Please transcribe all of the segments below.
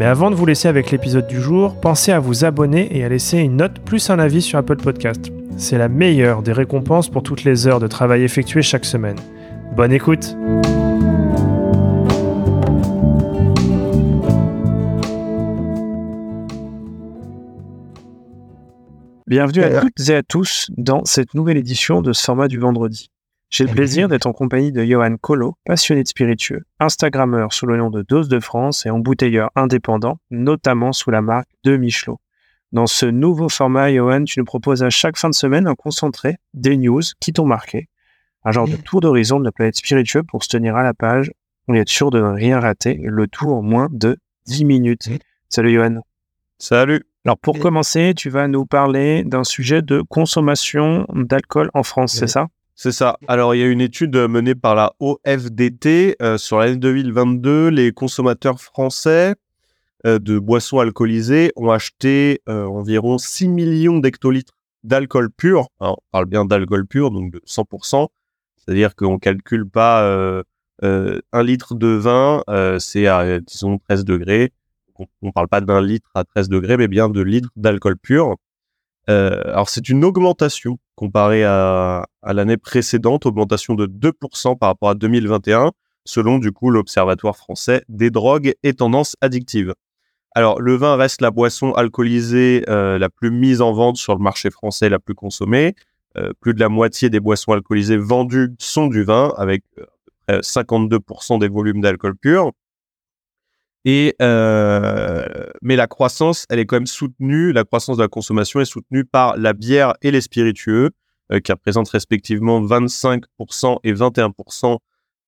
Mais avant de vous laisser avec l'épisode du jour, pensez à vous abonner et à laisser une note plus un avis sur Apple Podcast. C'est la meilleure des récompenses pour toutes les heures de travail effectuées chaque semaine. Bonne écoute Bienvenue à toutes et à tous dans cette nouvelle édition de ce format du vendredi. J'ai le plaisir d'être en compagnie de Johan Colo, passionné de spiritueux, Instagrammeur sous le nom de Dose de France et embouteilleur indépendant, notamment sous la marque de Michelot. Dans ce nouveau format, Johan, tu nous proposes à chaque fin de semaine un concentré des news qui t'ont marqué, un genre de tour d'horizon de la planète spiritueux pour se tenir à la page et être sûr de ne rien rater, le tout en moins de 10 minutes. Salut Johan. Salut. Alors pour commencer, tu vas nous parler d'un sujet de consommation d'alcool en France, c'est ça? C'est ça. Alors il y a une étude menée par la OFDT euh, sur l'année 2022. Les consommateurs français euh, de boissons alcoolisées ont acheté euh, environ 6 millions d'hectolitres d'alcool pur. on parle bien d'alcool pur, donc de 100%. C'est-à-dire qu'on calcule pas un litre de vin, c'est à disons 13 degrés on ne parle pas d'un litre à 13 degrés, mais bien de litres d'alcool pur. Euh, alors c'est une augmentation comparée à, l'année précédente, augmentation de 2% par rapport à 2021, selon du coup l'Observatoire français des drogues et tendances addictives. Alors le vin reste la boisson alcoolisée euh, la plus mise en vente sur le marché français, la plus consommée. Euh, plus de la moitié des boissons alcoolisées vendues sont du vin, avec à peu près 52% des volumes d'alcool pur. Euh, mais la croissance, elle est quand soutenue. La croissance de la consommation est soutenue par la bière et les spiritueux, euh, qui représentent respectivement 25% et 21%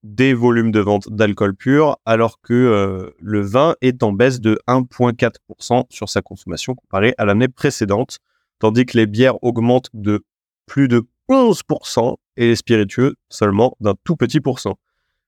des volumes de vente d'alcool pur, alors que euh, le vin est en baisse de 1,4% sur sa consommation comparé à l'année précédente, tandis que les bières augmentent de plus de 11% et les spiritueux seulement d'un tout petit pourcent.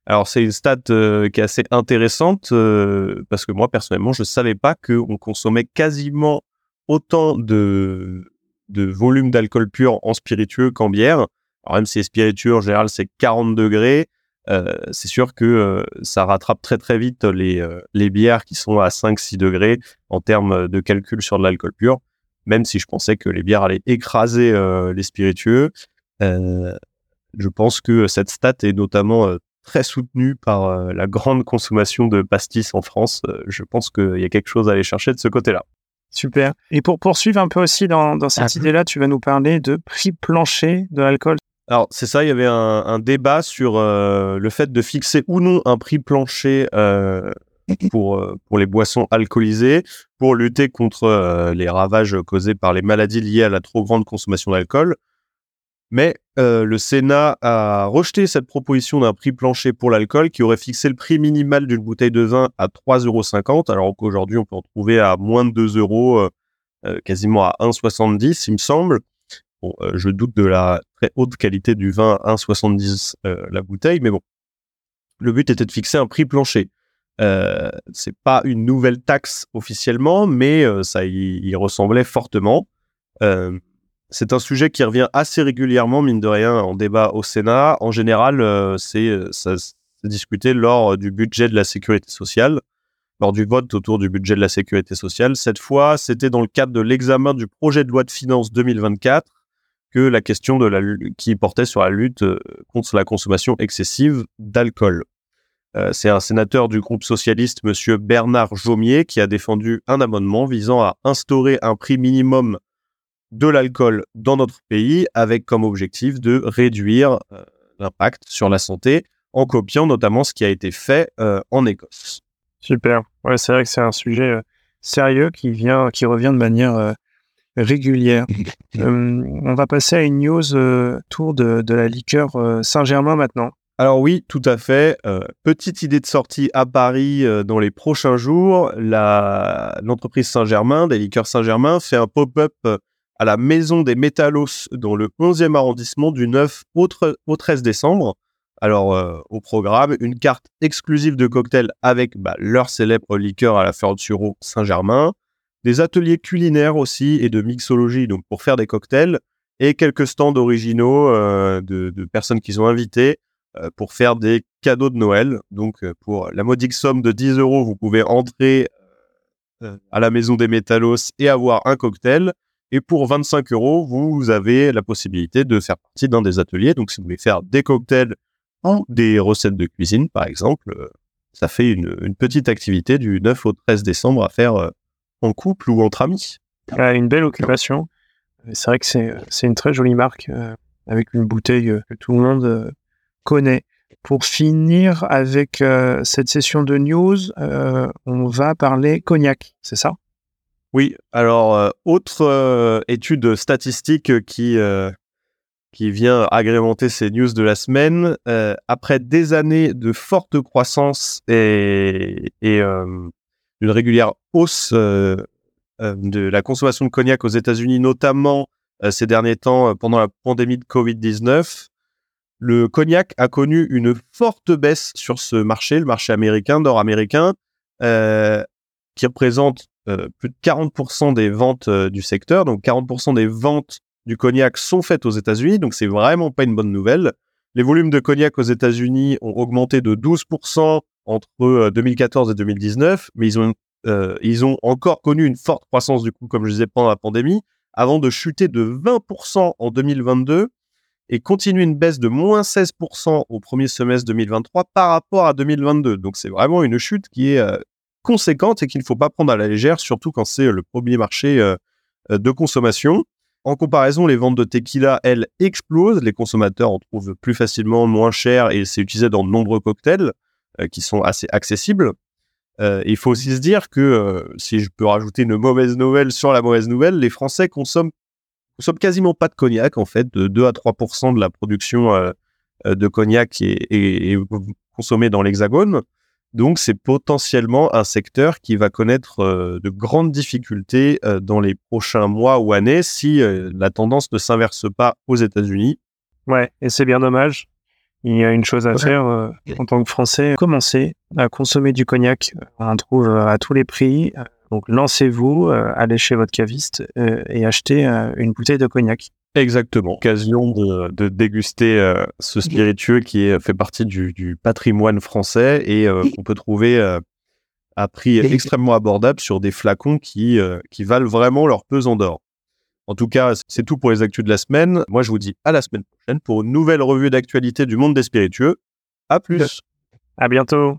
Alors c'est une stat euh, qui est assez intéressante euh, parce que moi personnellement je savais pas qu'on consommait quasiment autant de de volume d'alcool pur en spiritueux qu'en bière. Alors même si les spiritueux en général c'est 40 degrés, euh, c'est sûr que ça rattrape très très vite les les bières qui sont à 5-6 degrés en termes de calcul sur de l'alcool pur. Même si je pensais que les bières allaient écraser les spiritueux, je pense que cette stat est notamment très soutenu par euh, la grande consommation de pastis en France. Euh, je pense qu'il y a quelque chose à aller chercher de ce côté-là. Super. Et pour poursuivre un peu aussi dans, cette ah. idée-là, tu vas nous parler de prix plancher de l'alcool. Alors c'est ça, il y avait un, débat sur euh, le fait de fixer ou non un prix plancher pour, pour les boissons alcoolisées pour lutter contre les ravages causés par les maladies liées à la trop grande consommation d'alcool. Mais euh, le Sénat a rejeté cette proposition d'un prix plancher pour l'alcool qui aurait fixé le prix minimal d'une bouteille de vin à 3,50 euros, alors qu'aujourd'hui on peut en trouver à moins de 2 euros, euh, euh, quasiment à 1,70 il me semble. Bon, je doute de la très haute qualité du vin à 1,70 la bouteille, mais bon. Le but était de fixer un prix plancher. Euh, c'est pas une nouvelle taxe officiellement, mais ça y, ressemblait fortement. C'est un sujet qui revient assez régulièrement, mine de rien, en débat au Sénat. En général, euh, c'est euh, ça discuté lors du budget de la sécurité sociale, lors du vote autour du budget de la sécurité sociale. Cette fois, c'était dans le cadre de l'examen du projet de loi de finances 2024 que la question qui portait sur la lutte euh, contre la consommation excessive d'alcool. c'est un sénateur du groupe socialiste, Monsieur Bernard Jaumier, qui a défendu un amendement visant à instaurer un prix minimum de l'alcool dans notre pays avec comme objectif de réduire euh, l'impact sur la santé en copiant notamment ce qui a été fait euh, en Écosse. Super. Ouais, c'est vrai que c'est un sujet euh, sérieux qui vient, qui revient de manière régulière. on va passer à une news tour de, de la liqueur Saint-Germain maintenant. Alors oui, tout à fait. Petite idée de sortie à Paris dans les prochains jours. L'entreprise Saint-Germain, des liqueurs Saint-Germain, fait un pop-up à la Maison des Métallos dans le 11e arrondissement du 9 au, 13 décembre. Alors, au programme, une carte exclusive de cocktails avec bah, leur célèbre liqueur à la Sureau Saint-Germain, des ateliers culinaires aussi et de mixologie donc pour faire des cocktails, et quelques stands originaux de, de personnes qu'ils ont invitées euh, pour faire des cadeaux de Noël. Donc, euh, pour la modique somme de 10 euros, vous pouvez entrer euh, à la maison des Métallos et avoir un cocktail. Et pour 25 euros, vous avez la possibilité de faire partie d'un des ateliers. Donc, si vous voulez faire des cocktails ou des recettes de cuisine, par exemple, ça fait une, petite activité du 9 au 13 décembre à faire en couple ou entre amis. une belle occupation. C'est vrai que c'est une très jolie marque avec une bouteille que tout le monde connaît. Pour finir avec euh, cette session de news, euh, on va parler cognac, c'est ça? Oui, alors euh, autre étude statistique qui, qui vient agrémenter ces news de la semaine, après des années de forte croissance et, et une régulière hausse de la consommation de cognac aux États-Unis, notamment ces derniers temps pendant la pandémie de Covid-19, le cognac a connu une forte baisse sur ce marché, le marché américain, nord-américain, euh, qui représente euh, plus de 40% des ventes euh, du secteur. Donc 40% des ventes du cognac sont faites aux États-Unis, donc c'est vraiment pas une bonne nouvelle. Les volumes de cognac aux États-Unis ont augmenté de 12% entre 2014 et 2019, mais ils ont ils ont encore connu une forte croissance du coup, comme je disais pendant la pandémie, avant de chuter de 20% en 2022 et continue une baisse de moins 16% au premier semestre 2023 par rapport à 2022. Donc c'est vraiment une chute qui est euh, conséquente et qu'il ne faut pas prendre à la légère, surtout quand c'est le premier marché euh, euh, de consommation. En comparaison, les ventes de tequila, elles, explosent. Les consommateurs en trouvent plus facilement, moins cher et c'est utilisé dans de nombreux cocktails qui sont assez accessibles. il faut aussi se dire que, si je peux rajouter une mauvaise nouvelle sur la mauvaise nouvelle, les Français consomment consomme quasiment pas de cognac en fait, de 2 à 3% de la production euh, euh, de cognac est, consommée dans l'Hexagone. Donc c'est potentiellement un secteur qui va connaître euh, de grandes difficultés dans les prochains mois ou années si la tendance ne s'inverse pas aux États-Unis. Ouais, et c'est bien dommage. Il y a une chose à faire en tant que Français, commencer à consommer du cognac. On trouve à tous les prix. Donc lancez-vous, euh, allez chez votre caviste euh, et achetez euh, une bouteille de cognac. Exactement. Occasion de, déguster ce spiritueux qui est, fait partie du, patrimoine français et qu'on peut trouver à prix extrêmement abordable sur des flacons qui, qui valent vraiment leur pesant d'or. En tout cas, c'est tout pour les actus de la semaine. Moi, je vous dis à la semaine prochaine pour une nouvelle revue d'actualité du monde des spiritueux. À plus. À bientôt.